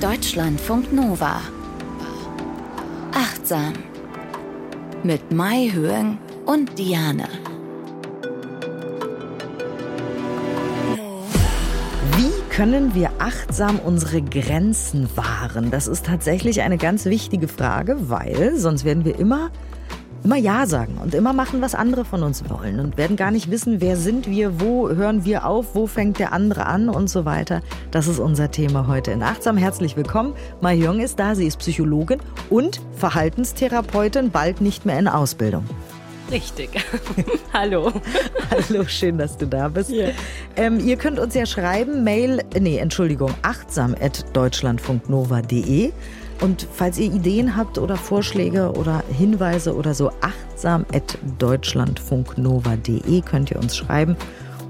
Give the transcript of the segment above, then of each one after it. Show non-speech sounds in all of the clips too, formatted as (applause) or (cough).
Deutschlandfunk Nova. Achtsam. Mit Mai Höhen und Diane. Wie können wir achtsam unsere Grenzen wahren? Das ist tatsächlich eine ganz wichtige Frage, weil sonst werden wir immer immer Ja sagen und immer machen, was andere von uns wollen und werden gar nicht wissen, wer sind wir, wo hören wir auf, wo fängt der andere an und so weiter. Das ist unser Thema heute in Achtsam. Herzlich willkommen. Mai Hyung ist da, sie ist Psychologin und Verhaltenstherapeutin, bald nicht mehr in Ausbildung. Richtig. (laughs) Hallo. (laughs) Hallo, schön, dass du da bist. Yeah. Ähm, ihr könnt uns ja schreiben, Mail, nee, Entschuldigung, achtsam at deutschlandfunknova.de. Und falls ihr Ideen habt oder Vorschläge oder Hinweise oder so, achtsam at deutschlandfunknova.de könnt ihr uns schreiben.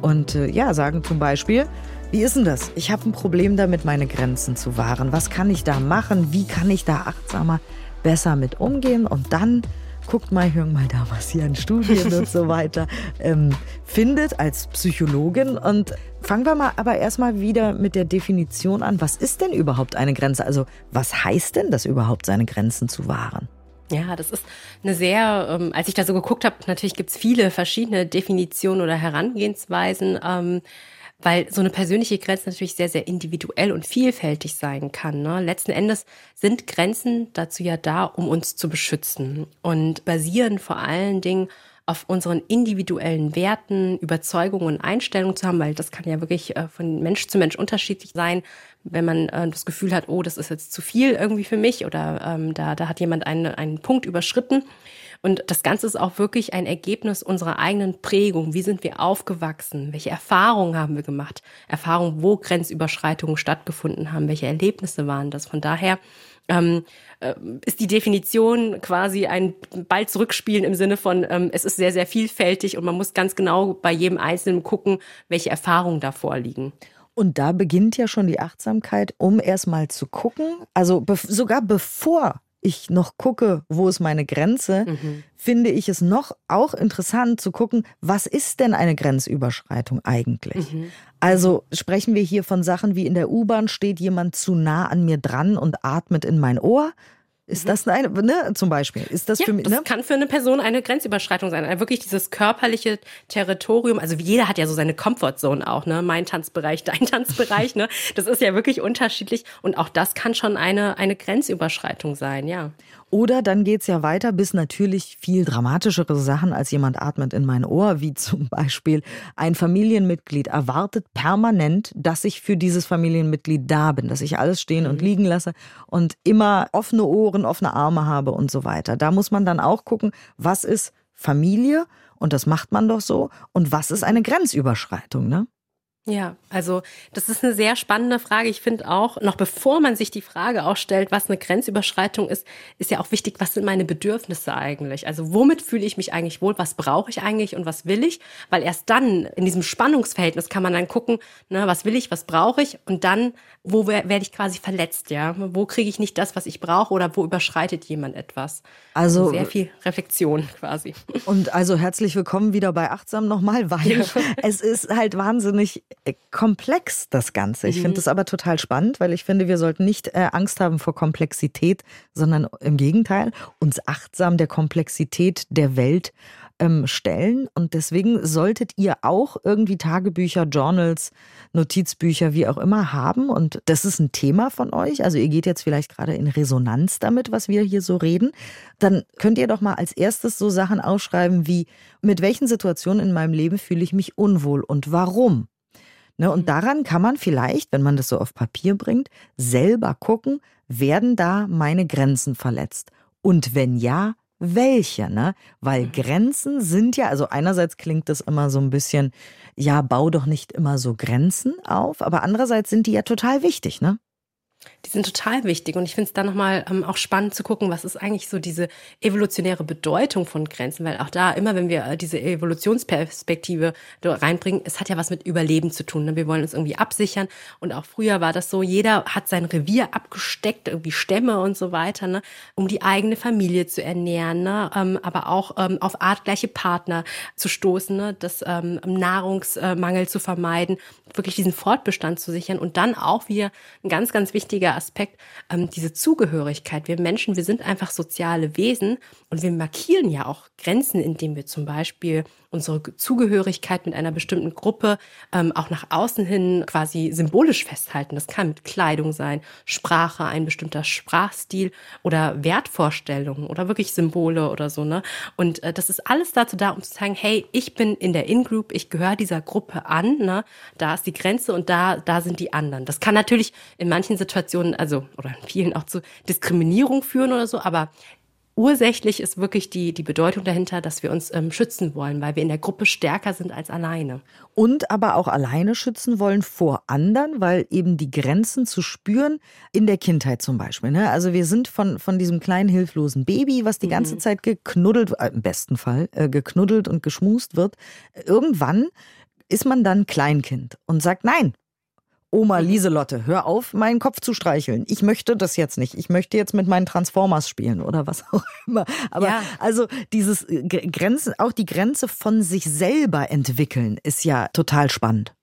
Und äh, ja, sagen zum Beispiel, wie ist denn das? Ich habe ein Problem damit, meine Grenzen zu wahren. Was kann ich da machen? Wie kann ich da achtsamer, besser mit umgehen? Und dann guckt mal, hör mal da, was hier an Studien und so weiter ähm, findet als Psychologin. Und fangen wir mal aber erstmal wieder mit der Definition an. Was ist denn überhaupt eine Grenze? Also was heißt denn das überhaupt, seine Grenzen zu wahren? Ja, das ist eine sehr, ähm, als ich da so geguckt habe, natürlich gibt's viele verschiedene Definitionen oder Herangehensweisen. Ähm, weil so eine persönliche Grenze natürlich sehr, sehr individuell und vielfältig sein kann. Ne? Letzten Endes sind Grenzen dazu ja da, um uns zu beschützen und basieren vor allen Dingen auf unseren individuellen Werten, Überzeugungen und Einstellungen zu haben, weil das kann ja wirklich äh, von Mensch zu Mensch unterschiedlich sein, wenn man äh, das Gefühl hat, oh, das ist jetzt zu viel irgendwie für mich oder ähm, da, da hat jemand einen, einen Punkt überschritten. Und das Ganze ist auch wirklich ein Ergebnis unserer eigenen Prägung. Wie sind wir aufgewachsen? Welche Erfahrungen haben wir gemacht? Erfahrungen, wo Grenzüberschreitungen stattgefunden haben? Welche Erlebnisse waren das? Von daher ähm, äh, ist die Definition quasi ein Ball zurückspielen im Sinne von, ähm, es ist sehr, sehr vielfältig und man muss ganz genau bei jedem Einzelnen gucken, welche Erfahrungen da vorliegen. Und da beginnt ja schon die Achtsamkeit, um erstmal zu gucken, also be sogar bevor ich noch gucke, wo ist meine Grenze, mhm. finde ich es noch auch interessant zu gucken, was ist denn eine Grenzüberschreitung eigentlich? Mhm. Also sprechen wir hier von Sachen wie in der U-Bahn steht jemand zu nah an mir dran und atmet in mein Ohr. Ist das eine, ne, zum Beispiel? Ist das ja, für mich, ne? Das kann für eine Person eine Grenzüberschreitung sein. Wirklich dieses körperliche Territorium. Also jeder hat ja so seine Comfortzone auch, ne? Mein Tanzbereich, (laughs) dein Tanzbereich, ne? Das ist ja wirklich unterschiedlich. Und auch das kann schon eine, eine Grenzüberschreitung sein, ja. Oder dann geht's ja weiter bis natürlich viel dramatischere Sachen als jemand atmet in mein Ohr, wie zum Beispiel ein Familienmitglied erwartet permanent, dass ich für dieses Familienmitglied da bin, dass ich alles stehen und mhm. liegen lasse und immer offene Ohren, offene Arme habe und so weiter. Da muss man dann auch gucken, was ist Familie und das macht man doch so und was ist eine Grenzüberschreitung, ne? Ja, also das ist eine sehr spannende Frage. Ich finde auch, noch bevor man sich die Frage auch stellt, was eine Grenzüberschreitung ist, ist ja auch wichtig, was sind meine Bedürfnisse eigentlich? Also womit fühle ich mich eigentlich wohl? Was brauche ich eigentlich und was will ich? Weil erst dann in diesem Spannungsverhältnis kann man dann gucken, ne, was will ich, was brauche ich und dann, wo werde ich quasi verletzt, ja? Wo kriege ich nicht das, was ich brauche oder wo überschreitet jemand etwas? Also, also sehr viel Reflexion quasi. Und also herzlich willkommen wieder bei Achtsam nochmal, weil ja. es ist halt wahnsinnig komplex, das Ganze. Ich mhm. finde das aber total spannend, weil ich finde, wir sollten nicht äh, Angst haben vor Komplexität, sondern im Gegenteil, uns achtsam der Komplexität der Welt ähm, stellen. Und deswegen solltet ihr auch irgendwie Tagebücher, Journals, Notizbücher, wie auch immer haben. Und das ist ein Thema von euch. Also ihr geht jetzt vielleicht gerade in Resonanz damit, was wir hier so reden. Dann könnt ihr doch mal als erstes so Sachen aufschreiben wie, mit welchen Situationen in meinem Leben fühle ich mich unwohl und warum? Ne, und mhm. daran kann man vielleicht, wenn man das so auf Papier bringt, selber gucken, werden da meine Grenzen verletzt? Und wenn ja, welche, ne? Weil mhm. Grenzen sind ja, also einerseits klingt das immer so ein bisschen, ja, bau doch nicht immer so Grenzen auf, aber andererseits sind die ja total wichtig, ne? Die sind total wichtig und ich finde es da nochmal ähm, auch spannend zu gucken, was ist eigentlich so diese evolutionäre Bedeutung von Grenzen, weil auch da immer, wenn wir äh, diese Evolutionsperspektive reinbringen, es hat ja was mit Überleben zu tun. Ne? Wir wollen uns irgendwie absichern und auch früher war das so, jeder hat sein Revier abgesteckt, irgendwie Stämme und so weiter, ne? um die eigene Familie zu ernähren, ne? Ähm, aber auch ähm, auf artgleiche Partner zu stoßen, ne? das ähm, Nahrungsmangel zu vermeiden, wirklich diesen Fortbestand zu sichern und dann auch wieder ein ganz, ganz wichtiger wichtiger Aspekt, ähm, diese Zugehörigkeit. Wir Menschen, wir sind einfach soziale Wesen und wir markieren ja auch Grenzen, indem wir zum Beispiel unsere Zugehörigkeit mit einer bestimmten Gruppe ähm, auch nach außen hin quasi symbolisch festhalten. Das kann mit Kleidung sein, Sprache, ein bestimmter Sprachstil oder Wertvorstellungen oder wirklich Symbole oder so. Ne? Und äh, das ist alles dazu da, um zu sagen, hey, ich bin in der In-Group, ich gehöre dieser Gruppe an, ne? da ist die Grenze und da, da sind die anderen. Das kann natürlich in manchen Situationen, also oder in vielen auch zu Diskriminierung führen oder so, aber ursächlich ist wirklich die, die Bedeutung dahinter, dass wir uns ähm, schützen wollen, weil wir in der Gruppe stärker sind als alleine. Und aber auch alleine schützen wollen vor anderen, weil eben die Grenzen zu spüren, in der Kindheit zum Beispiel. Ne? Also wir sind von, von diesem kleinen hilflosen Baby, was die ganze mhm. Zeit geknuddelt, äh, im besten Fall, äh, geknuddelt und geschmust wird. Irgendwann ist man dann Kleinkind und sagt, nein, Oma mhm. Lieselotte, hör auf, meinen Kopf zu streicheln. Ich möchte das jetzt nicht. Ich möchte jetzt mit meinen Transformers spielen oder was auch immer. Aber ja. also dieses äh, Grenzen, auch die Grenze von sich selber entwickeln, ist ja total spannend.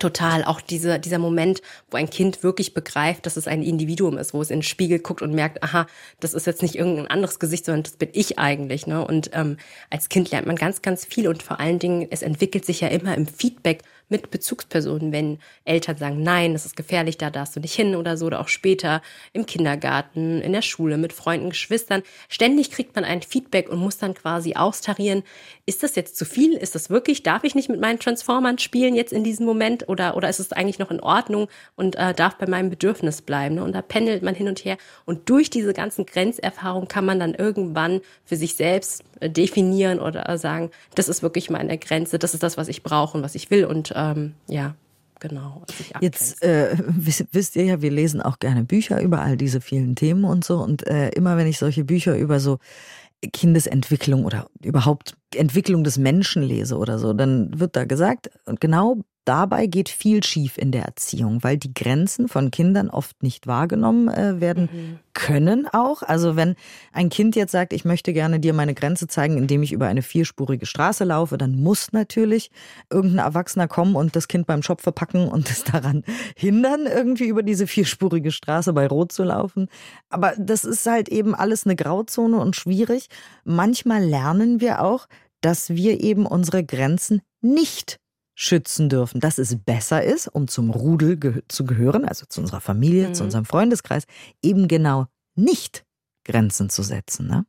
Total, auch diese, dieser Moment, wo ein Kind wirklich begreift, dass es ein Individuum ist, wo es in den Spiegel guckt und merkt, aha, das ist jetzt nicht irgendein anderes Gesicht, sondern das bin ich eigentlich. Ne? Und ähm, als Kind lernt man ganz, ganz viel und vor allen Dingen, es entwickelt sich ja immer im Feedback mit Bezugspersonen, wenn Eltern sagen, nein, das ist gefährlich, da darfst du nicht hin oder so, oder auch später im Kindergarten, in der Schule, mit Freunden, Geschwistern. Ständig kriegt man ein Feedback und muss dann quasi austarieren, ist das jetzt zu viel? Ist das wirklich, darf ich nicht mit meinen Transformern spielen jetzt in diesem Moment oder, oder ist es eigentlich noch in Ordnung und äh, darf bei meinem Bedürfnis bleiben? Ne? Und da pendelt man hin und her und durch diese ganzen Grenzerfahrungen kann man dann irgendwann für sich selbst äh, definieren oder sagen, das ist wirklich meine Grenze, das ist das, was ich brauche und was ich will und ähm, ja, genau. Jetzt äh, wisst ihr ja, wir lesen auch gerne Bücher über all diese vielen Themen und so. Und äh, immer wenn ich solche Bücher über so Kindesentwicklung oder überhaupt Entwicklung des Menschen lese oder so, dann wird da gesagt, und genau dabei geht viel schief in der Erziehung, weil die Grenzen von Kindern oft nicht wahrgenommen äh, werden mhm. können auch. Also wenn ein Kind jetzt sagt, ich möchte gerne dir meine Grenze zeigen, indem ich über eine vierspurige Straße laufe, dann muss natürlich irgendein Erwachsener kommen und das Kind beim Schopfe packen und es daran (laughs) hindern, irgendwie über diese vierspurige Straße bei Rot zu laufen. Aber das ist halt eben alles eine Grauzone und schwierig. Manchmal lernen wir auch, dass wir eben unsere Grenzen nicht schützen dürfen, dass es besser ist, um zum Rudel ge zu gehören, also zu unserer Familie, mhm. zu unserem Freundeskreis, eben genau nicht Grenzen zu setzen. Ne?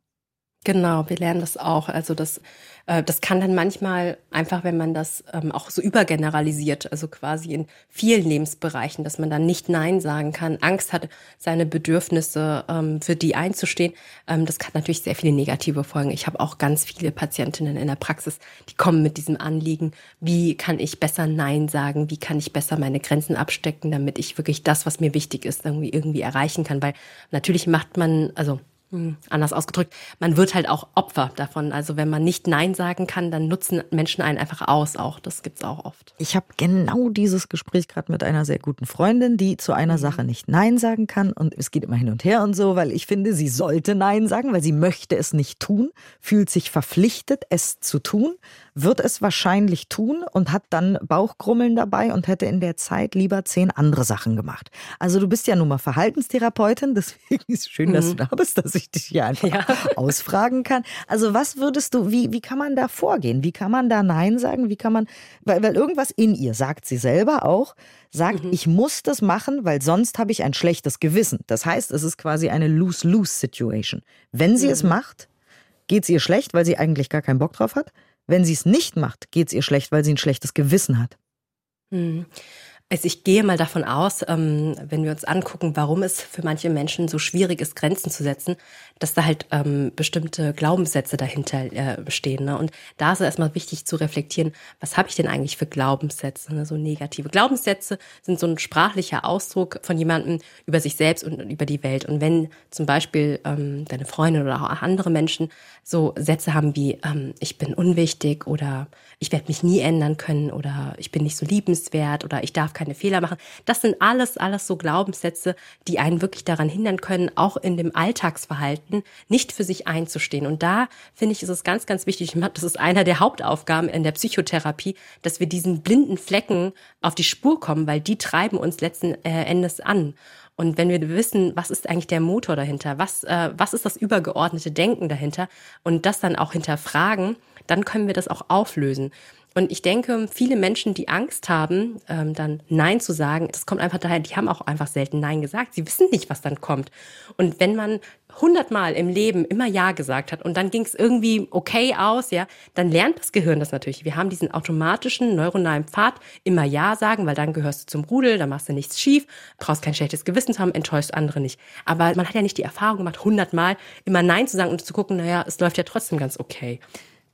Genau, wir lernen das auch. Also das, äh, das kann dann manchmal einfach, wenn man das ähm, auch so übergeneralisiert, also quasi in vielen Lebensbereichen, dass man dann nicht Nein sagen kann, Angst hat, seine Bedürfnisse ähm, für die einzustehen. Ähm, das kann natürlich sehr viele negative Folgen. Ich habe auch ganz viele Patientinnen in der Praxis, die kommen mit diesem Anliegen, wie kann ich besser Nein sagen, wie kann ich besser meine Grenzen abstecken, damit ich wirklich das, was mir wichtig ist, irgendwie irgendwie erreichen kann. Weil natürlich macht man, also anders ausgedrückt, man wird halt auch Opfer davon. Also wenn man nicht Nein sagen kann, dann nutzen Menschen einen einfach aus auch. Das gibt's auch oft. Ich habe genau dieses Gespräch gerade mit einer sehr guten Freundin, die zu einer mhm. Sache nicht Nein sagen kann. Und es geht immer hin und her und so, weil ich finde, sie sollte Nein sagen, weil sie möchte es nicht tun, fühlt sich verpflichtet, es zu tun wird es wahrscheinlich tun und hat dann Bauchgrummeln dabei und hätte in der Zeit lieber zehn andere Sachen gemacht. Also du bist ja nun mal Verhaltenstherapeutin, (laughs) deswegen ist es schön, mhm. dass du da bist, dass ich dich hier einfach ja. (laughs) ausfragen kann. Also was würdest du, wie, wie kann man da vorgehen? Wie kann man da Nein sagen? Wie kann man, weil, weil irgendwas in ihr, sagt sie selber auch, sagt, mhm. ich muss das machen, weil sonst habe ich ein schlechtes Gewissen. Das heißt, es ist quasi eine Lose-Lose-Situation. Wenn sie mhm. es macht, geht es ihr schlecht, weil sie eigentlich gar keinen Bock drauf hat. Wenn sie es nicht macht, geht es ihr schlecht, weil sie ein schlechtes Gewissen hat. Hm. Also ich gehe mal davon aus, ähm, wenn wir uns angucken, warum es für manche Menschen so schwierig ist, Grenzen zu setzen, dass da halt ähm, bestimmte Glaubenssätze dahinter äh, stehen. Ne? Und da ist es erstmal wichtig zu reflektieren, was habe ich denn eigentlich für Glaubenssätze, ne? so negative. Glaubenssätze sind so ein sprachlicher Ausdruck von jemandem über sich selbst und über die Welt. Und wenn zum Beispiel ähm, deine Freundin oder auch andere Menschen so Sätze haben wie ich bin unwichtig oder ich werde mich nie ändern können oder ich bin nicht so liebenswert oder ich darf keine Fehler machen. Das sind alles, alles so Glaubenssätze, die einen wirklich daran hindern können, auch in dem Alltagsverhalten nicht für sich einzustehen. Und da finde ich, ist es ganz, ganz wichtig. Das ist einer der Hauptaufgaben in der Psychotherapie, dass wir diesen blinden Flecken auf die Spur kommen, weil die treiben uns letzten äh, Endes an. Und wenn wir wissen, was ist eigentlich der Motor dahinter, was, äh, was ist das übergeordnete Denken dahinter und das dann auch hinterfragen, dann können wir das auch auflösen. Und ich denke, viele Menschen, die Angst haben, ähm, dann Nein zu sagen, das kommt einfach daher, die haben auch einfach selten Nein gesagt. Sie wissen nicht, was dann kommt. Und wenn man hundertmal im Leben immer Ja gesagt hat und dann ging es irgendwie okay aus, ja, dann lernt das Gehirn das natürlich. Wir haben diesen automatischen neuronalen Pfad, immer Ja sagen, weil dann gehörst du zum Rudel, dann machst du nichts schief, brauchst kein schlechtes Gewissen zu haben, enttäuscht andere nicht. Aber man hat ja nicht die Erfahrung gemacht, hundertmal immer Nein zu sagen und zu gucken, naja, es läuft ja trotzdem ganz okay.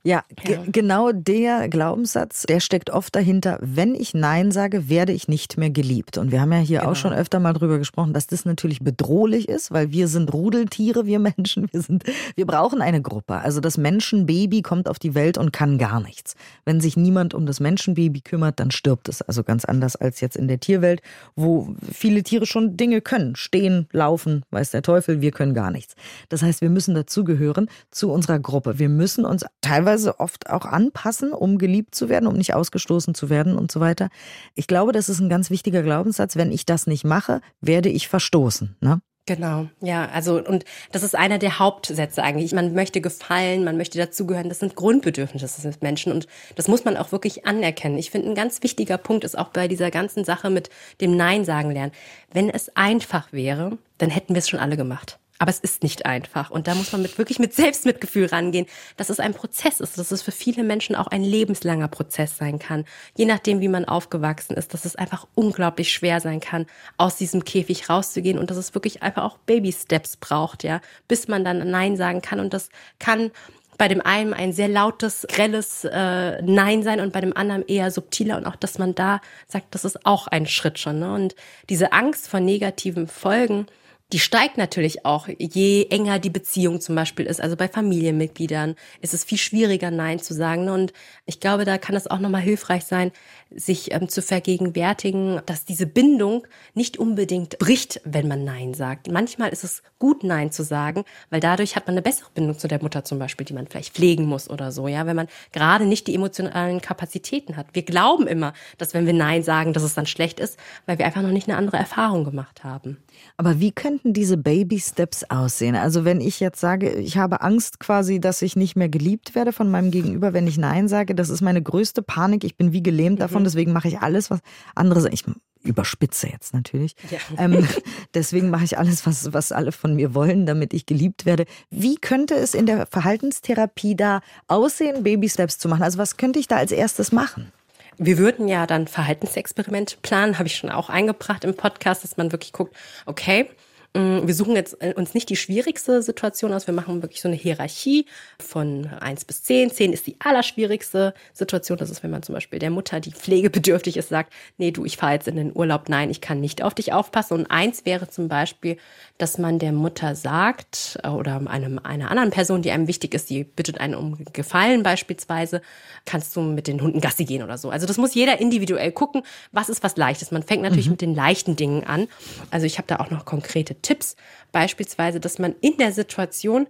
Ja, ja. genau der Glaubenssatz, der steckt oft dahinter, wenn ich Nein sage, werde ich nicht mehr geliebt. Und wir haben ja hier genau. auch schon öfter mal drüber gesprochen, dass das natürlich bedrohlich ist, weil wir sind Rudeltiere, wir (laughs) Menschen, wir sind, wir brauchen eine Gruppe. Also das Menschenbaby kommt auf die Welt und kann gar nichts. Wenn sich niemand um das Menschenbaby kümmert, dann stirbt es. Also ganz anders als jetzt in der Tierwelt, wo viele Tiere schon Dinge können. Stehen, laufen, weiß der Teufel, wir können gar nichts. Das heißt, wir müssen dazugehören zu unserer Gruppe. Wir müssen uns teilweise teilweise oft auch anpassen, um geliebt zu werden, um nicht ausgestoßen zu werden und so weiter. Ich glaube, das ist ein ganz wichtiger Glaubenssatz. Wenn ich das nicht mache, werde ich verstoßen. Ne? Genau, ja, also und das ist einer der Hauptsätze eigentlich. Man möchte gefallen, man möchte dazugehören. Das sind Grundbedürfnisse des Menschen und das muss man auch wirklich anerkennen. Ich finde, ein ganz wichtiger Punkt ist auch bei dieser ganzen Sache mit dem Nein sagen lernen. Wenn es einfach wäre, dann hätten wir es schon alle gemacht. Aber es ist nicht einfach. Und da muss man mit, wirklich mit Selbstmitgefühl rangehen, dass es ein Prozess ist, dass es für viele Menschen auch ein lebenslanger Prozess sein kann. Je nachdem, wie man aufgewachsen ist, dass es einfach unglaublich schwer sein kann, aus diesem Käfig rauszugehen und dass es wirklich einfach auch Baby-Steps braucht, ja, bis man dann Nein sagen kann. Und das kann bei dem einen ein sehr lautes, grelles äh, Nein sein und bei dem anderen eher subtiler und auch, dass man da sagt, das ist auch ein Schritt schon. Ne? Und diese Angst vor negativen Folgen, die steigt natürlich auch, je enger die Beziehung zum Beispiel ist. Also bei Familienmitgliedern ist es viel schwieriger, Nein zu sagen. Und ich glaube, da kann es auch nochmal hilfreich sein, sich ähm, zu vergegenwärtigen, dass diese Bindung nicht unbedingt bricht, wenn man Nein sagt. Manchmal ist es gut, Nein zu sagen, weil dadurch hat man eine bessere Bindung zu der Mutter zum Beispiel, die man vielleicht pflegen muss oder so, ja, wenn man gerade nicht die emotionalen Kapazitäten hat. Wir glauben immer, dass wenn wir Nein sagen, dass es dann schlecht ist, weil wir einfach noch nicht eine andere Erfahrung gemacht haben. Aber wie könnten diese Baby Steps aussehen? Also wenn ich jetzt sage, ich habe Angst quasi, dass ich nicht mehr geliebt werde von meinem Gegenüber, wenn ich Nein sage, das ist meine größte Panik. Ich bin wie gelähmt davon, mhm. Deswegen mache ich alles, was andere Ich überspitze jetzt natürlich. Ja. Ähm, (laughs) deswegen mache ich alles, was, was alle von mir wollen, damit ich geliebt werde. Wie könnte es in der Verhaltenstherapie da aussehen, Baby Steps zu machen? Also was könnte ich da als erstes machen? Wir würden ja dann Verhaltensexperimente planen, habe ich schon auch eingebracht im Podcast, dass man wirklich guckt, okay, wir suchen jetzt äh, uns nicht die schwierigste Situation aus. Wir machen wirklich so eine Hierarchie von eins bis zehn. Zehn ist die allerschwierigste Situation. Das ist, wenn man zum Beispiel der Mutter, die pflegebedürftig ist, sagt, nee, du, ich fahre jetzt in den Urlaub. Nein, ich kann nicht auf dich aufpassen. Und eins wäre zum Beispiel, dass man der Mutter sagt äh, oder einem, einer anderen Person, die einem wichtig ist, die bittet einen um Gefallen beispielsweise, kannst du mit den Hunden Gassi gehen oder so. Also das muss jeder individuell gucken, was ist was Leichtes. Man fängt natürlich mhm. mit den leichten Dingen an. Also ich habe da auch noch konkrete Tipps, beispielsweise, dass man in der Situation,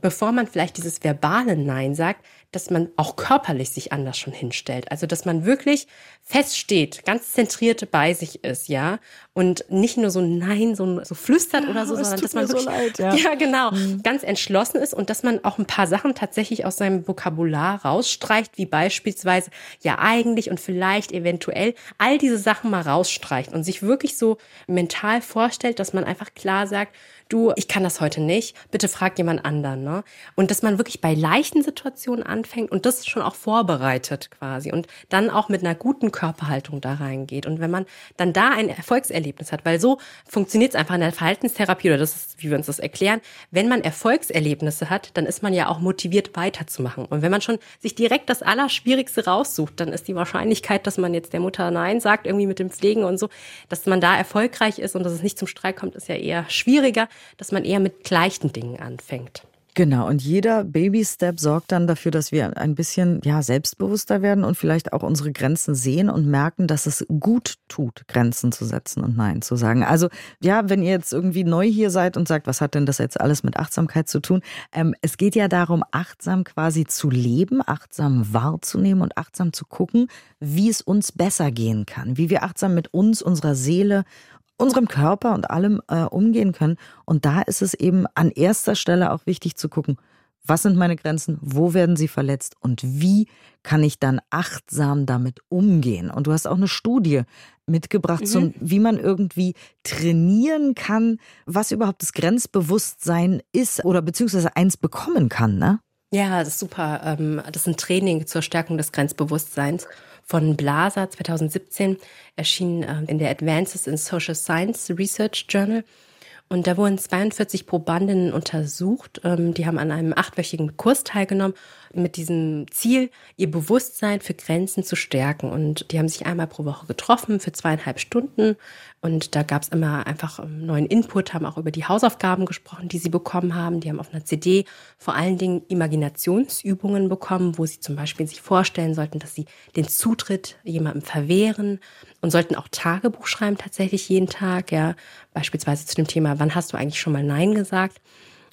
bevor man vielleicht dieses verbale Nein sagt, dass man auch körperlich sich anders schon hinstellt. Also, dass man wirklich feststeht, ganz zentriert bei sich ist, ja. Und nicht nur so Nein, so, so flüstert oder so, sondern dass man wirklich, so leid, ja. (laughs) ja. genau, mhm. ganz entschlossen ist und dass man auch ein paar Sachen tatsächlich aus seinem Vokabular rausstreicht, wie beispielsweise ja eigentlich und vielleicht eventuell all diese Sachen mal rausstreicht und sich wirklich so mental vorstellt, dass man einfach klar sagt, du, ich kann das heute nicht, bitte frag jemand anderen. Ne? Und dass man wirklich bei leichten Situationen anfängt und das schon auch vorbereitet quasi und dann auch mit einer guten Körperhaltung da reingeht. Und wenn man dann da ein Erfolgserlebnis hat, weil so funktioniert es einfach in der Verhaltenstherapie, oder das ist, wie wir uns das erklären, wenn man Erfolgserlebnisse hat, dann ist man ja auch motiviert weiterzumachen. Und wenn man schon sich direkt das Allerschwierigste raussucht, dann ist die Wahrscheinlichkeit, dass man jetzt der Mutter Nein sagt, irgendwie mit dem Pflegen und so, dass man da erfolgreich ist und dass es nicht zum Streik kommt, ist ja eher schwieriger dass man eher mit leichten Dingen anfängt. Genau, und jeder Baby-Step sorgt dann dafür, dass wir ein bisschen ja, selbstbewusster werden und vielleicht auch unsere Grenzen sehen und merken, dass es gut tut, Grenzen zu setzen und Nein zu sagen. Also ja, wenn ihr jetzt irgendwie neu hier seid und sagt, was hat denn das jetzt alles mit Achtsamkeit zu tun? Ähm, es geht ja darum, achtsam quasi zu leben, achtsam wahrzunehmen und achtsam zu gucken, wie es uns besser gehen kann, wie wir achtsam mit uns, unserer Seele unserem Körper und allem äh, umgehen können. Und da ist es eben an erster Stelle auch wichtig zu gucken, was sind meine Grenzen, wo werden sie verletzt und wie kann ich dann achtsam damit umgehen. Und du hast auch eine Studie mitgebracht, mhm. zum, wie man irgendwie trainieren kann, was überhaupt das Grenzbewusstsein ist oder beziehungsweise eins bekommen kann, ne? Ja, das ist super. Ähm, das ist ein Training zur Stärkung des Grenzbewusstseins von Blaser 2017, erschien ähm, in der Advances in Social Science Research Journal. Und da wurden 42 Probandinnen untersucht. Ähm, die haben an einem achtwöchigen Kurs teilgenommen mit diesem Ziel, ihr Bewusstsein für Grenzen zu stärken. Und die haben sich einmal pro Woche getroffen für zweieinhalb Stunden. Und da gab es immer einfach einen neuen Input, haben auch über die Hausaufgaben gesprochen, die sie bekommen haben. Die haben auf einer CD vor allen Dingen Imaginationsübungen bekommen, wo sie zum Beispiel sich vorstellen sollten, dass sie den Zutritt jemandem verwehren und sollten auch Tagebuch schreiben tatsächlich jeden Tag. Ja, beispielsweise zu dem Thema, wann hast du eigentlich schon mal Nein gesagt?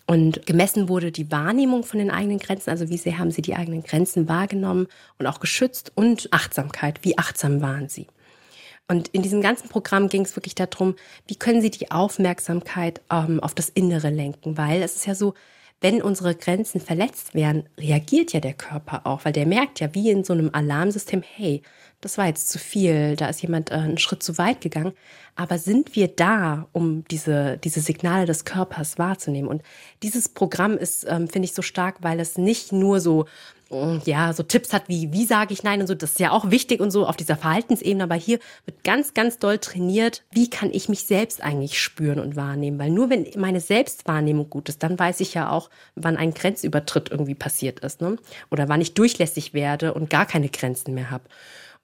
Und gemessen wurde die Wahrnehmung von den eigenen Grenzen, also wie sehr haben sie die eigenen Grenzen wahrgenommen und auch geschützt und Achtsamkeit, wie achtsam waren sie. Und in diesem ganzen Programm ging es wirklich darum, wie können sie die Aufmerksamkeit ähm, auf das Innere lenken, weil es ist ja so, wenn unsere Grenzen verletzt werden, reagiert ja der Körper auch, weil der merkt ja wie in so einem Alarmsystem, hey, das war jetzt zu viel, da ist jemand äh, einen Schritt zu weit gegangen. Aber sind wir da, um diese, diese Signale des Körpers wahrzunehmen? Und dieses Programm ist, ähm, finde ich, so stark, weil es nicht nur so, ja, so Tipps hat wie, wie sage ich Nein und so, das ist ja auch wichtig und so auf dieser Verhaltensebene, aber hier wird ganz, ganz doll trainiert, wie kann ich mich selbst eigentlich spüren und wahrnehmen? Weil nur wenn meine Selbstwahrnehmung gut ist, dann weiß ich ja auch, wann ein Grenzübertritt irgendwie passiert ist, ne? Oder wann ich durchlässig werde und gar keine Grenzen mehr habe.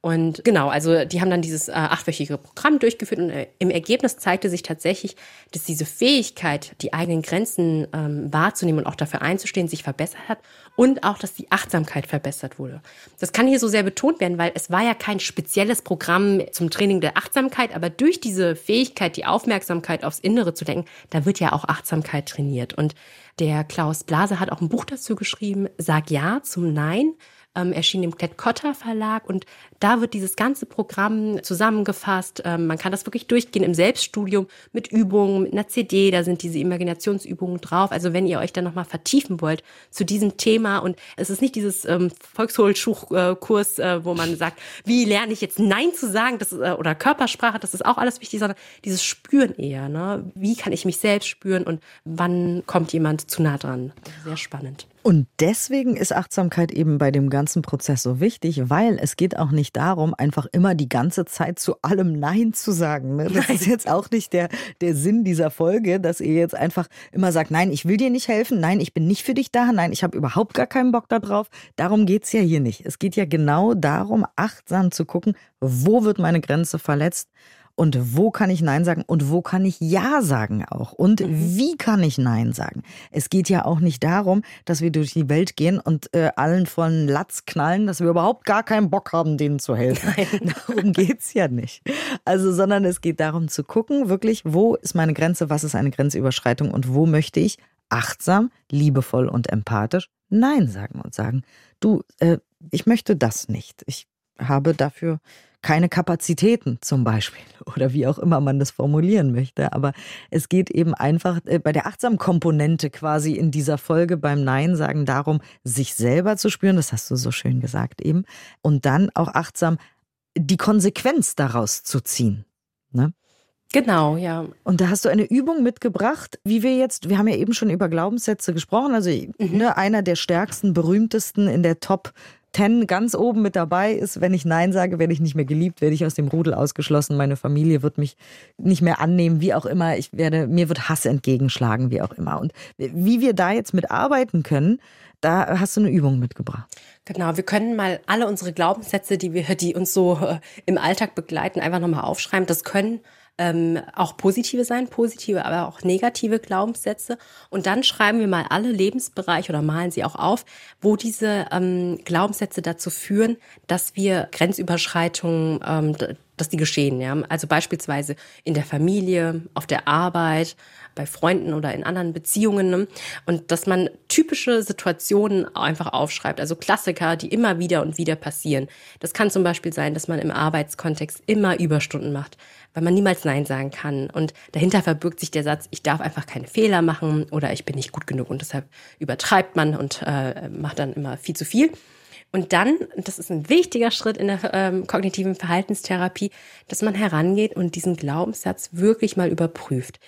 Und genau, also die haben dann dieses äh, achtwöchige Programm durchgeführt und äh, im Ergebnis zeigte sich tatsächlich, dass diese Fähigkeit, die eigenen Grenzen ähm, wahrzunehmen und auch dafür einzustehen, sich verbessert hat und auch, dass die Achtsamkeit verbessert wurde. Das kann hier so sehr betont werden, weil es war ja kein spezielles Programm zum Training der Achtsamkeit, aber durch diese Fähigkeit, die Aufmerksamkeit aufs Innere zu denken, da wird ja auch Achtsamkeit trainiert. Und der Klaus Blase hat auch ein Buch dazu geschrieben, Sag Ja zum Nein ähm, erschien im Klett-Cotta Verlag und da wird dieses ganze Programm zusammengefasst. Ähm, man kann das wirklich durchgehen im Selbststudium mit Übungen, mit einer CD, da sind diese Imaginationsübungen drauf. Also wenn ihr euch da nochmal vertiefen wollt zu diesem Thema und es ist nicht dieses ähm, Volkshochschulkurs, äh, wo man sagt, wie lerne ich jetzt Nein zu sagen, das ist, äh, oder Körpersprache, das ist auch alles wichtig, sondern dieses Spüren eher. Ne? Wie kann ich mich selbst spüren und wann kommt jemand zu nah dran? Sehr spannend. Und deswegen ist Achtsamkeit eben bei dem ganzen Prozess so wichtig, weil es geht auch nicht darum, einfach immer die ganze Zeit zu allem Nein zu sagen. Ne? Das ist jetzt auch nicht der, der Sinn dieser Folge, dass ihr jetzt einfach immer sagt, nein, ich will dir nicht helfen, nein, ich bin nicht für dich da, nein, ich habe überhaupt gar keinen Bock darauf. Darum geht's ja hier nicht. Es geht ja genau darum, achtsam zu gucken, wo wird meine Grenze verletzt und wo kann ich Nein sagen und wo kann ich Ja sagen auch und mhm. wie kann ich Nein sagen. Es geht ja auch nicht darum, dass wir durch die Welt gehen und äh, allen von Latz knallen, dass wir überhaupt gar keinen Bock haben, denen zu helfen. Nein. (laughs) Darum geht's ja nicht. Also, sondern es geht darum zu gucken, wirklich, wo ist meine Grenze, was ist eine Grenzüberschreitung und wo möchte ich achtsam, liebevoll und empathisch Nein sagen und sagen, du, äh, ich möchte das nicht. Ich habe dafür keine Kapazitäten zum Beispiel (laughs) oder wie auch immer man das formulieren möchte. Aber es geht eben einfach äh, bei der Achtsam-Komponente quasi in dieser Folge beim Nein sagen darum, sich selber zu spüren, das hast du so schön gesagt eben, und dann auch achtsam die Konsequenz daraus zu ziehen. Ne? Genau, ja. Und da hast du eine Übung mitgebracht, wie wir jetzt, wir haben ja eben schon über Glaubenssätze gesprochen, also mhm. ne, einer der stärksten, berühmtesten in der Top Ten ganz oben mit dabei ist, wenn ich Nein sage, werde ich nicht mehr geliebt, werde ich aus dem Rudel ausgeschlossen, meine Familie wird mich nicht mehr annehmen, wie auch immer, ich werde, mir wird Hass entgegenschlagen, wie auch immer. Und wie wir da jetzt mitarbeiten können, da hast du eine Übung mitgebracht. Genau, wir können mal alle unsere Glaubenssätze, die wir, die uns so äh, im Alltag begleiten, einfach nochmal aufschreiben. Das können ähm, auch positive sein, positive, aber auch negative Glaubenssätze. Und dann schreiben wir mal alle Lebensbereiche oder malen sie auch auf, wo diese ähm, Glaubenssätze dazu führen, dass wir Grenzüberschreitungen, ähm, dass die geschehen. Ja? Also beispielsweise in der Familie, auf der Arbeit, bei Freunden oder in anderen Beziehungen. Ne? Und dass man typische Situationen einfach aufschreibt, also Klassiker, die immer wieder und wieder passieren. Das kann zum Beispiel sein, dass man im Arbeitskontext immer Überstunden macht, weil man niemals Nein sagen kann. Und dahinter verbirgt sich der Satz, ich darf einfach keine Fehler machen oder ich bin nicht gut genug. Und deshalb übertreibt man und äh, macht dann immer viel zu viel. Und dann, das ist ein wichtiger Schritt in der ähm, kognitiven Verhaltenstherapie, dass man herangeht und diesen Glaubenssatz wirklich mal überprüft.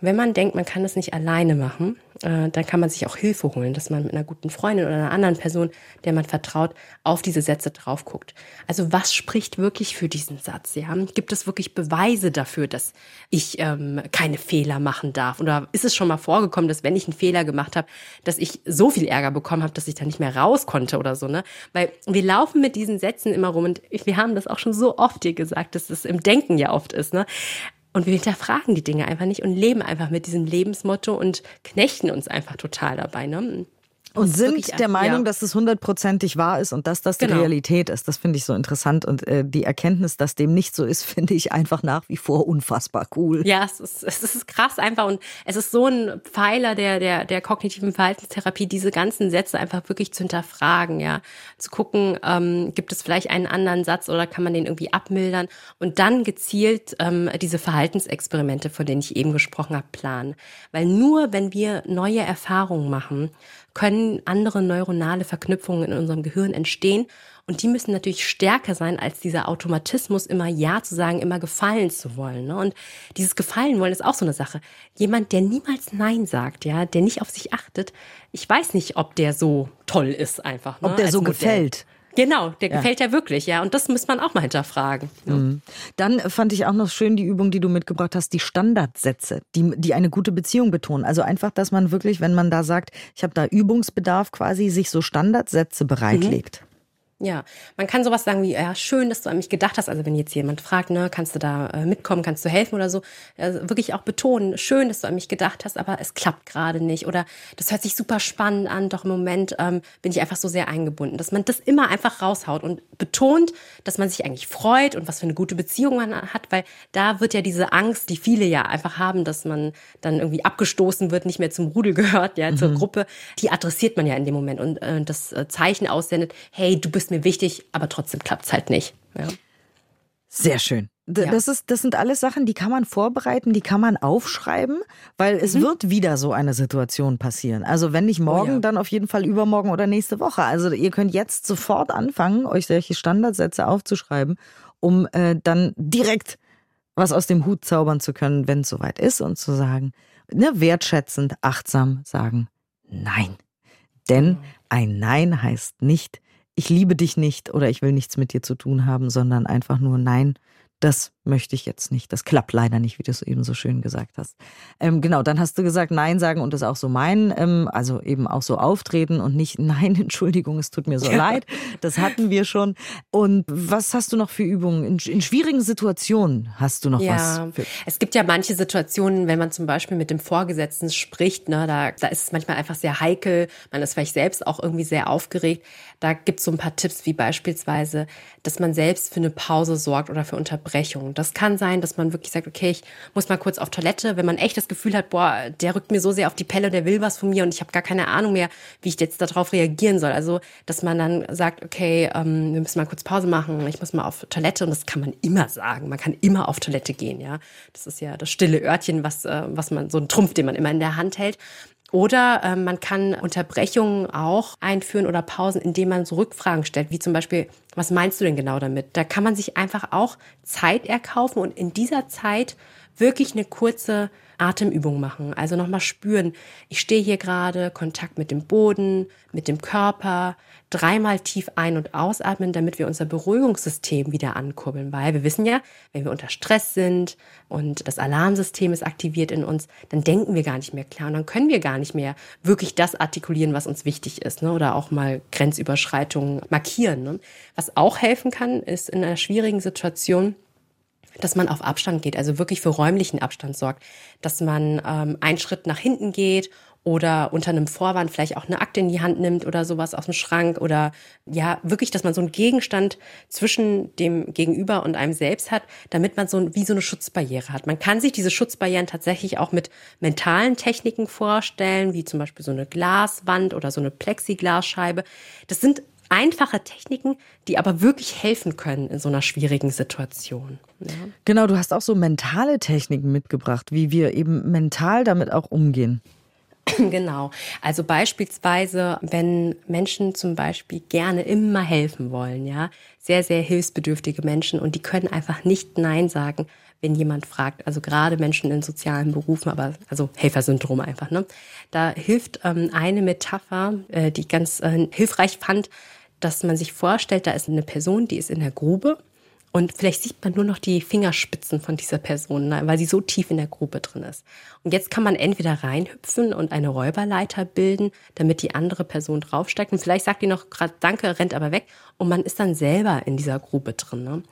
Wenn man denkt, man kann das nicht alleine machen, äh, dann kann man sich auch Hilfe holen, dass man mit einer guten Freundin oder einer anderen Person, der man vertraut, auf diese Sätze drauf guckt. Also was spricht wirklich für diesen Satz? Ja? Gibt es wirklich Beweise dafür, dass ich ähm, keine Fehler machen darf? Oder ist es schon mal vorgekommen, dass wenn ich einen Fehler gemacht habe, dass ich so viel Ärger bekommen habe, dass ich da nicht mehr raus konnte oder so? Ne? Weil wir laufen mit diesen Sätzen immer rum und wir haben das auch schon so oft dir gesagt, dass es im Denken ja oft ist. Ne? Und wir hinterfragen die Dinge einfach nicht und leben einfach mit diesem Lebensmotto und knechten uns einfach total dabei. Ne? Und sind der Meinung, ja. dass es hundertprozentig wahr ist und dass das die genau. Realität ist. Das finde ich so interessant. Und äh, die Erkenntnis, dass dem nicht so ist, (laughs) finde ich einfach nach wie vor unfassbar cool. Ja, es ist, es ist krass einfach. Und es ist so ein Pfeiler der, der, der kognitiven Verhaltenstherapie, diese ganzen Sätze einfach wirklich zu hinterfragen, ja. Zu gucken, ähm, gibt es vielleicht einen anderen Satz oder kann man den irgendwie abmildern? Und dann gezielt ähm, diese Verhaltensexperimente, von denen ich eben gesprochen habe, planen. Weil nur wenn wir neue Erfahrungen machen, können andere neuronale Verknüpfungen in unserem Gehirn entstehen. Und die müssen natürlich stärker sein als dieser Automatismus, immer Ja zu sagen, immer gefallen zu wollen. Ne? Und dieses Gefallen wollen ist auch so eine Sache. Jemand, der niemals Nein sagt, ja, der nicht auf sich achtet, ich weiß nicht, ob der so toll ist einfach. Ne? Ob der so Modell. gefällt. Genau, der ja. gefällt ja wirklich, ja. Und das muss man auch mal hinterfragen. Ja. Mhm. Dann fand ich auch noch schön die Übung, die du mitgebracht hast, die Standardsätze, die, die eine gute Beziehung betonen. Also einfach, dass man wirklich, wenn man da sagt, ich habe da Übungsbedarf quasi, sich so Standardsätze bereitlegt. Mhm. Ja, man kann sowas sagen wie, ja, schön, dass du an mich gedacht hast. Also wenn jetzt jemand fragt, ne, kannst du da äh, mitkommen, kannst du helfen oder so, also wirklich auch betonen, schön, dass du an mich gedacht hast, aber es klappt gerade nicht. Oder das hört sich super spannend an, doch im Moment ähm, bin ich einfach so sehr eingebunden. Dass man das immer einfach raushaut und betont, dass man sich eigentlich freut und was für eine gute Beziehung man hat, weil da wird ja diese Angst, die viele ja einfach haben, dass man dann irgendwie abgestoßen wird, nicht mehr zum Rudel (laughs) gehört, ja, zur mhm. Gruppe, die adressiert man ja in dem Moment und äh, das äh, Zeichen aussendet, hey, du bist mir wichtig, aber trotzdem klappt es halt nicht. Ja. Sehr schön. Das, ist, das sind alles Sachen, die kann man vorbereiten, die kann man aufschreiben, weil es mhm. wird wieder so eine Situation passieren. Also wenn nicht morgen, oh ja. dann auf jeden Fall übermorgen oder nächste Woche. Also ihr könnt jetzt sofort anfangen, euch solche Standardsätze aufzuschreiben, um äh, dann direkt was aus dem Hut zaubern zu können, wenn es soweit ist und zu sagen, ne, wertschätzend, achtsam sagen, nein. Denn ein Nein heißt nicht, ich liebe dich nicht oder ich will nichts mit dir zu tun haben, sondern einfach nur nein, das möchte ich jetzt nicht. Das klappt leider nicht, wie du es eben so schön gesagt hast. Ähm, genau, dann hast du gesagt, Nein sagen und das auch so meinen, ähm, also eben auch so auftreten und nicht (laughs) Nein, Entschuldigung, es tut mir so ja. leid. Das hatten wir schon. Und was hast du noch für Übungen? In, in schwierigen Situationen hast du noch ja. was? Für es gibt ja manche Situationen, wenn man zum Beispiel mit dem Vorgesetzten spricht, ne, da, da ist es manchmal einfach sehr heikel, man ist vielleicht selbst auch irgendwie sehr aufgeregt. Da gibt es so ein paar Tipps, wie beispielsweise, dass man selbst für eine Pause sorgt oder für Das kann sein, dass man wirklich sagt, okay, ich muss mal kurz auf Toilette, wenn man echt das Gefühl hat, boah, der rückt mir so sehr auf die Pelle, der will was von mir und ich habe gar keine Ahnung mehr, wie ich jetzt darauf reagieren soll. Also, dass man dann sagt, okay, ähm, wir müssen mal kurz Pause machen, ich muss mal auf Toilette und das kann man immer sagen. Man kann immer auf Toilette gehen, ja. Das ist ja das stille Örtchen, was, äh, was man, so ein Trumpf, den man immer in der Hand hält. Oder äh, man kann Unterbrechungen auch einführen oder Pausen, indem man so Rückfragen stellt, wie zum Beispiel, was meinst du denn genau damit? Da kann man sich einfach auch Zeit erkaufen und in dieser Zeit wirklich eine kurze Atemübung machen. Also nochmal spüren, ich stehe hier gerade, Kontakt mit dem Boden, mit dem Körper, dreimal tief ein- und ausatmen, damit wir unser Beruhigungssystem wieder ankurbeln. Weil wir wissen ja, wenn wir unter Stress sind und das Alarmsystem ist aktiviert in uns, dann denken wir gar nicht mehr klar und dann können wir gar nicht mehr wirklich das artikulieren, was uns wichtig ist. Ne? Oder auch mal Grenzüberschreitungen markieren. Ne? Was auch helfen kann, ist in einer schwierigen Situation, dass man auf Abstand geht, also wirklich für räumlichen Abstand sorgt, dass man ähm, einen Schritt nach hinten geht oder unter einem Vorwand vielleicht auch eine Akte in die Hand nimmt oder sowas aus dem Schrank oder ja, wirklich, dass man so einen Gegenstand zwischen dem Gegenüber und einem selbst hat, damit man so wie so eine Schutzbarriere hat. Man kann sich diese Schutzbarrieren tatsächlich auch mit mentalen Techniken vorstellen, wie zum Beispiel so eine Glaswand oder so eine Plexiglasscheibe. Das sind einfache Techniken, die aber wirklich helfen können in so einer schwierigen Situation. Ja. Genau, du hast auch so mentale Techniken mitgebracht, wie wir eben mental damit auch umgehen. (clears throat) Genau. Also beispielsweise, wenn Menschen zum Beispiel gerne immer helfen wollen, ja, sehr, sehr hilfsbedürftige Menschen und die können einfach nicht Nein sagen, wenn jemand fragt. Also gerade Menschen in sozialen Berufen, aber also Helfersyndrom einfach. Ne? Da hilft ähm, eine Metapher, äh, die ich ganz äh, hilfreich fand, dass man sich vorstellt, da ist eine Person, die ist in der Grube und vielleicht sieht man nur noch die Fingerspitzen von dieser Person, ne, weil sie so tief in der Grube drin ist. Und jetzt kann man entweder reinhüpfen und eine Räuberleiter bilden, damit die andere Person draufsteigt. Und vielleicht sagt die noch gerade Danke, rennt aber weg. Und man ist dann selber in dieser Grube drin. Ne?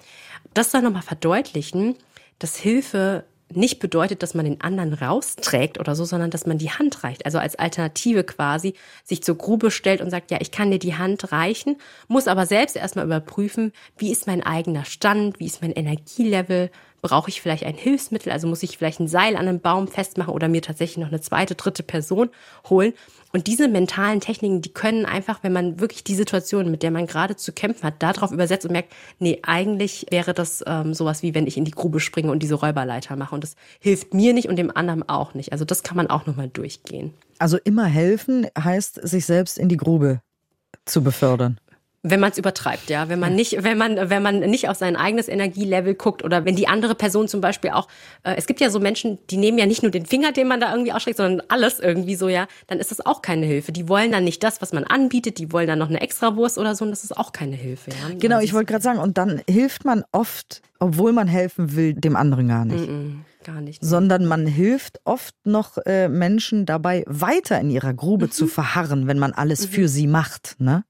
Das soll nochmal verdeutlichen, dass Hilfe nicht bedeutet, dass man den anderen rausträgt oder so, sondern dass man die Hand reicht. Also als Alternative quasi sich zur Grube stellt und sagt, ja, ich kann dir die Hand reichen, muss aber selbst erstmal überprüfen, wie ist mein eigener Stand, wie ist mein Energielevel, brauche ich vielleicht ein Hilfsmittel, also muss ich vielleicht ein Seil an einem Baum festmachen oder mir tatsächlich noch eine zweite, dritte Person holen. Und diese mentalen Techniken, die können einfach, wenn man wirklich die Situation, mit der man gerade zu kämpfen hat, darauf übersetzt und merkt, nee, eigentlich wäre das ähm, sowas wie wenn ich in die Grube springe und diese Räuberleiter mache. Und das hilft mir nicht und dem anderen auch nicht. Also das kann man auch nochmal durchgehen. Also immer helfen heißt, sich selbst in die Grube zu befördern. Wenn man es übertreibt, ja. Wenn man nicht, wenn man, wenn man nicht auf sein eigenes Energielevel guckt oder wenn die andere Person zum Beispiel auch, äh, es gibt ja so Menschen, die nehmen ja nicht nur den Finger, den man da irgendwie ausstreckt, sondern alles irgendwie so, ja, dann ist das auch keine Hilfe. Die wollen dann nicht das, was man anbietet, die wollen dann noch eine Extrawurst oder so und das ist auch keine Hilfe, ja. Genau, also ich wollte gerade sagen, und dann hilft man oft, obwohl man helfen will, dem anderen gar nicht. Mm -mm, gar nicht. Sondern man hilft oft noch äh, Menschen dabei, weiter in ihrer Grube mhm. zu verharren, wenn man alles mhm. für sie macht, ne?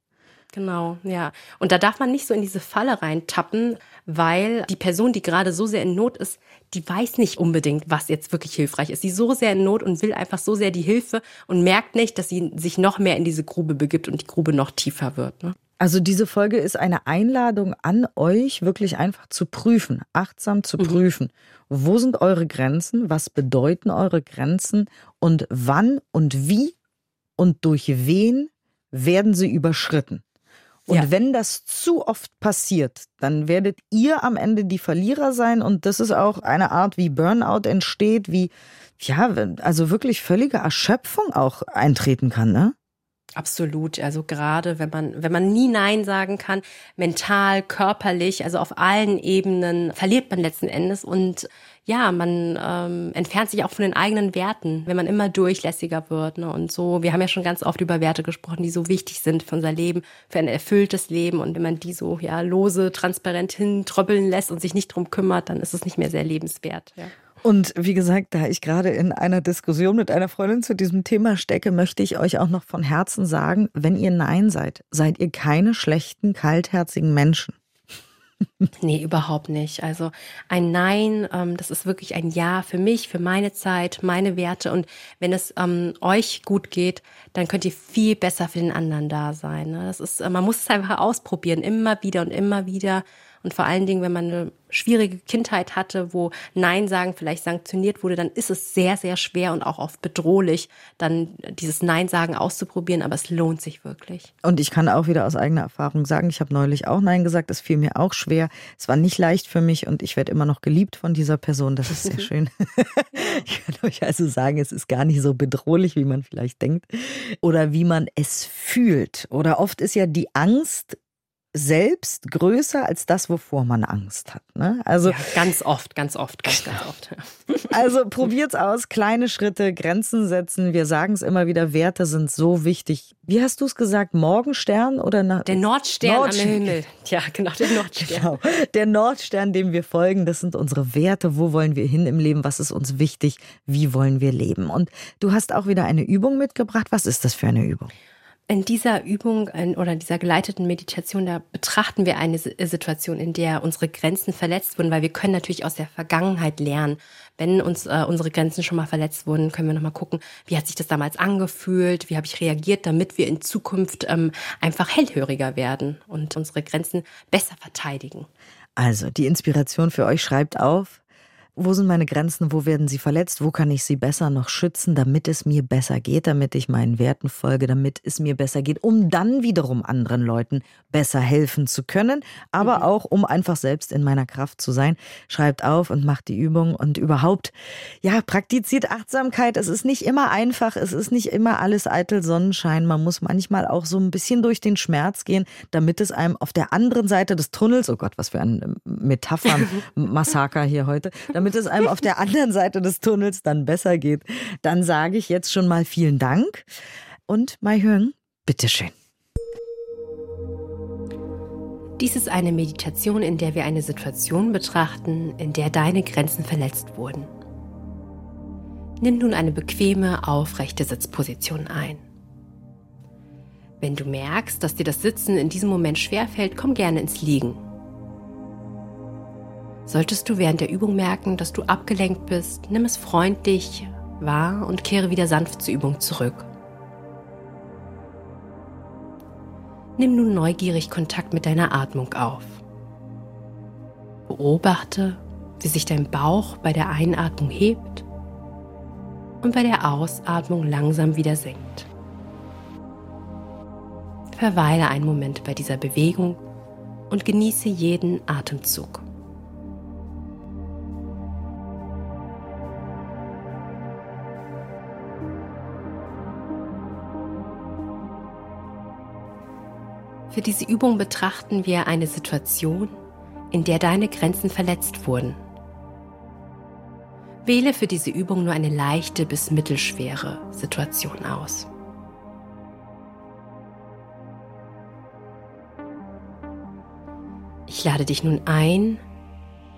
Genau, ja. Und da darf man nicht so in diese Falle reintappen, weil die Person, die gerade so sehr in Not ist, die weiß nicht unbedingt, was jetzt wirklich hilfreich ist. Sie ist so sehr in Not und will einfach so sehr die Hilfe und merkt nicht, dass sie sich noch mehr in diese Grube begibt und die Grube noch tiefer wird. Ne? Also diese Folge ist eine Einladung an euch, wirklich einfach zu prüfen, achtsam zu mhm. prüfen. Wo sind eure Grenzen? Was bedeuten eure Grenzen? Und wann und wie und durch wen werden sie überschritten? Und ja. wenn das zu oft passiert, dann werdet ihr am Ende die Verlierer sein. Und das ist auch eine Art, wie Burnout entsteht, wie, ja, also wirklich völlige Erschöpfung auch eintreten kann, ne? Absolut. Also gerade wenn man, wenn man nie Nein sagen kann, mental, körperlich, also auf allen Ebenen verliert man letzten Endes und ja, man ähm, entfernt sich auch von den eigenen Werten, wenn man immer durchlässiger wird. Ne? Und so, wir haben ja schon ganz oft über Werte gesprochen, die so wichtig sind für unser Leben, für ein erfülltes Leben. Und wenn man die so ja lose, transparent hintröppeln lässt und sich nicht drum kümmert, dann ist es nicht mehr sehr lebenswert. Ja. Und wie gesagt, da ich gerade in einer Diskussion mit einer Freundin zu diesem Thema stecke, möchte ich euch auch noch von Herzen sagen, wenn ihr Nein seid, seid ihr keine schlechten, kaltherzigen Menschen. (laughs) Nee, überhaupt nicht. Also ein Nein, ähm, das ist wirklich ein Ja für mich, für meine Zeit, meine Werte. Und wenn es ähm, euch gut geht, dann könnt ihr viel besser für den anderen da sein. Ne? Das ist, äh, man muss es einfach ausprobieren, immer wieder und immer wieder. Und vor allen Dingen, wenn man eine schwierige Kindheit hatte, wo Nein sagen vielleicht sanktioniert wurde, dann ist es sehr, sehr schwer und auch oft bedrohlich, dann dieses Nein sagen auszuprobieren, aber es lohnt sich wirklich. Und ich kann auch wieder aus eigener Erfahrung sagen, ich habe neulich auch Nein gesagt, es fiel mir auch schwer. Es war nicht leicht für mich und ich werde immer noch geliebt von dieser Person. Das ist sehr (laughs) schön. ich kann euch also sagen, es ist gar nicht so bedrohlich, wie man vielleicht denkt oder wie man es fühlt. Oder oft ist ja die Angst selbst größer als das, wovor man Angst hat. Ne? Also ja, ganz oft, ganz oft, ganz, ganz oft. (laughs) Also probiert's aus, kleine Schritte, Grenzen setzen. Wir sagen es immer wieder, Werte sind so wichtig. Wie hast du es gesagt? Morgenstern oder na der Nordstern, Nordstern am Himmel? Ja, genau, der Nordstern. Genau. Der Nordstern, dem wir folgen, das sind unsere Werte. Wo wollen wir hin im Leben? Was ist uns wichtig? Wie wollen wir leben? Und du hast auch wieder eine Übung mitgebracht. Was ist das für eine Übung? In dieser Übung oder dieser geleiteten Meditation, da betrachten wir eine Situation, in der unsere Grenzen verletzt wurden, weil wir können natürlich aus der Vergangenheit lernen. Wenn uns äh, unsere Grenzen schon mal verletzt wurden, können wir nochmal gucken, wie hat sich das damals angefühlt, wie habe ich reagiert, damit wir in Zukunft ähm, einfach hellhöriger werden und unsere Grenzen besser verteidigen. Also, die Inspiration für euch schreibt auf, wo sind meine Grenzen, wo werden sie verletzt, wo kann ich sie besser noch schützen, damit es mir besser geht, damit ich meinen Werten folge, damit es mir besser geht, um dann wiederum anderen Leuten besser helfen zu können, aber mhm. auch um einfach selbst in meiner Kraft zu sein. Schreibt auf und macht die Übung und überhaupt, ja, praktiziert Achtsamkeit. Es ist nicht immer einfach, es ist nicht immer alles eitel Sonnenschein. Man muss manchmal auch so ein bisschen durch den Schmerz gehen, damit es einem auf der anderen Seite des Tunnels, oh Gott, was für ein Metaphern-Massaker hier heute, damit damit es einem auf der (laughs) anderen Seite des Tunnels dann besser geht, dann sage ich jetzt schon mal vielen Dank. Und Mai Hyung, bitteschön. Dies ist eine Meditation, in der wir eine Situation betrachten, in der deine Grenzen verletzt wurden. Nimm nun eine bequeme, aufrechte Sitzposition ein. Wenn du merkst, dass dir das Sitzen in diesem Moment schwerfällt, komm gerne ins Liegen. Solltest du während der Übung merken, dass du abgelenkt bist, nimm es freundlich wahr und kehre wieder sanft zur Übung zurück. Nimm nun neugierig Kontakt mit deiner Atmung auf. Beobachte, wie sich dein Bauch bei der Einatmung hebt und bei der Ausatmung langsam wieder senkt. Verweile einen Moment bei dieser Bewegung und genieße jeden Atemzug. Für diese Übung betrachten wir eine Situation, in der deine Grenzen verletzt wurden. Wähle für diese Übung nur eine leichte bis mittelschwere Situation aus. Ich lade dich nun ein,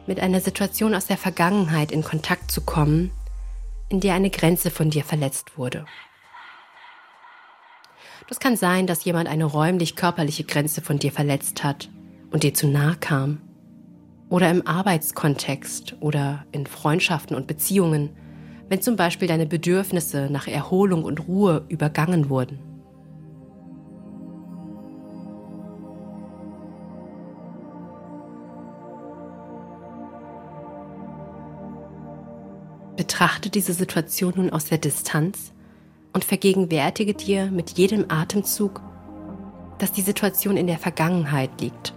mit einer Situation aus der Vergangenheit in Kontakt zu kommen, in der eine Grenze von dir verletzt wurde. Das kann sein, dass jemand eine räumlich-körperliche Grenze von dir verletzt hat und dir zu nahe kam. Oder im Arbeitskontext oder in Freundschaften und Beziehungen, wenn zum Beispiel deine Bedürfnisse nach Erholung und Ruhe übergangen wurden. Betrachte diese Situation nun aus der Distanz und vergegenwärtige dir mit jedem Atemzug, dass die Situation in der Vergangenheit liegt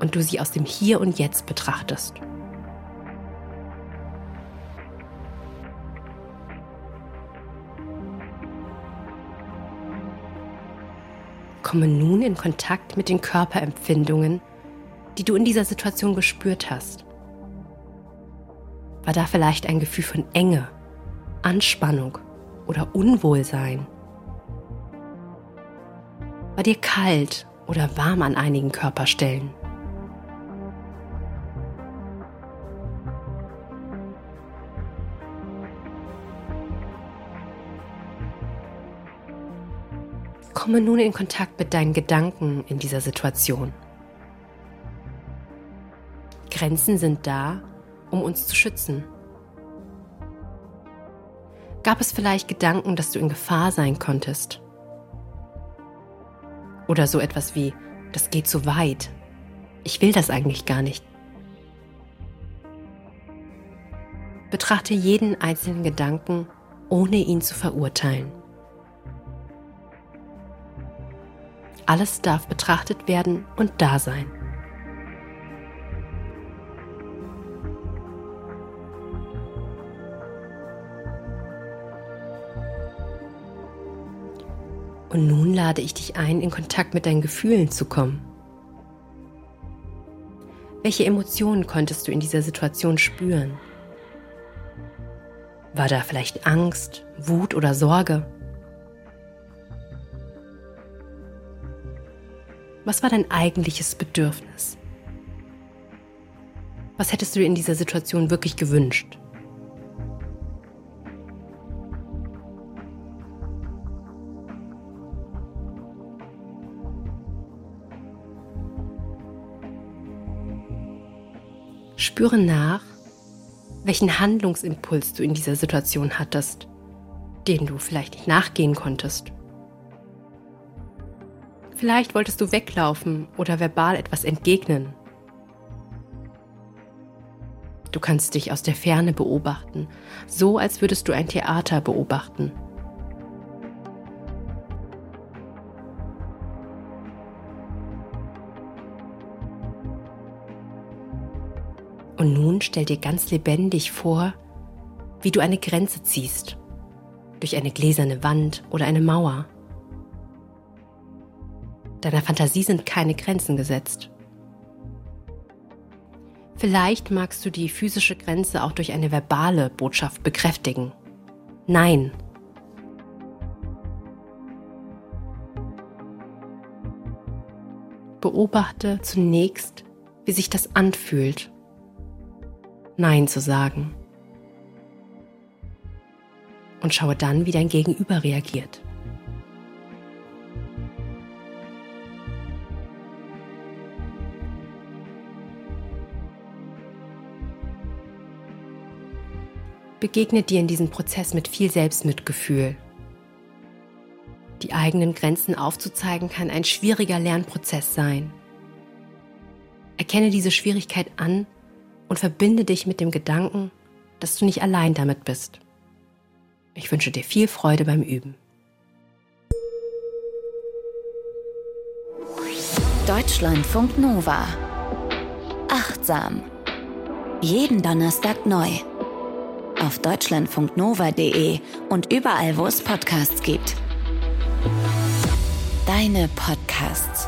und du sie aus dem Hier und Jetzt betrachtest. Komme nun in Kontakt mit den Körperempfindungen, die du in dieser Situation gespürt hast. War da vielleicht ein Gefühl von Enge, Anspannung oder Unwohlsein? War dir kalt oder warm an einigen Körperstellen? Komme nun in Kontakt mit deinen Gedanken in dieser Situation. Grenzen sind da, um uns zu schützen. Gab es vielleicht Gedanken, dass du in Gefahr sein konntest? Oder so etwas wie, das geht zu weit. Ich will das eigentlich gar nicht. Betrachte jeden einzelnen Gedanken, ohne ihn zu verurteilen. Alles darf betrachtet werden und da sein. Und nun lade ich dich ein, in Kontakt mit deinen Gefühlen zu kommen. Welche Emotionen konntest du in dieser Situation spüren? War da vielleicht Angst, Wut oder Sorge? Was war dein eigentliches Bedürfnis? Was hättest du dir in dieser Situation wirklich gewünscht? Spüre nach, welchen Handlungsimpuls du in dieser Situation hattest, den du vielleicht nicht nachgehen konntest. Vielleicht wolltest du weglaufen oder verbal etwas entgegnen. Du kannst dich aus der Ferne beobachten, so als würdest du ein Theater beobachten. Stell dir ganz lebendig vor, wie du eine Grenze ziehst, durch eine gläserne Wand oder eine Mauer. Deiner Fantasie sind keine Grenzen gesetzt. Vielleicht magst du die physische Grenze auch durch eine verbale Botschaft bekräftigen. Nein. Beobachte zunächst, wie sich das anfühlt Nein zu sagen. Und schaue dann, wie dein Gegenüber reagiert. Begegne dir in diesem Prozess mit viel Selbstmitgefühl. Die eigenen Grenzen aufzuzeigen kann ein schwieriger Lernprozess sein. Erkenne diese Schwierigkeit an und verbinde dich mit dem Gedanken, dass du nicht allein damit bist. Ich wünsche dir viel Freude beim Üben. Deutschlandfunk Nova. Achtsam. Jeden Donnerstag neu. Auf deutschlandfunknova.de und überall, wo es Podcasts gibt. Deine Podcasts.